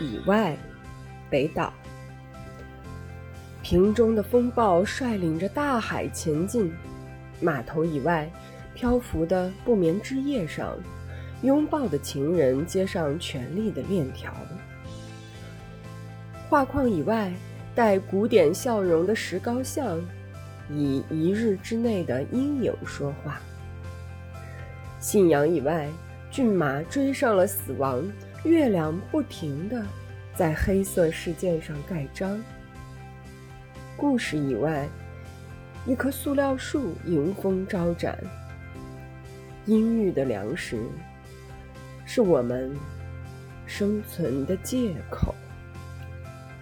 以外，北岛。瓶中的风暴率领着大海前进，码头以外，漂浮的不眠之夜上，拥抱的情人接上权力的链条。画框以外，带古典笑容的石膏像，以一日之内的阴影说话。信仰以外，骏马追上了死亡，月亮不停地在黑色事件上盖章。故事以外，一棵塑料树迎风招展。阴郁的粮食，是我们生存的借口。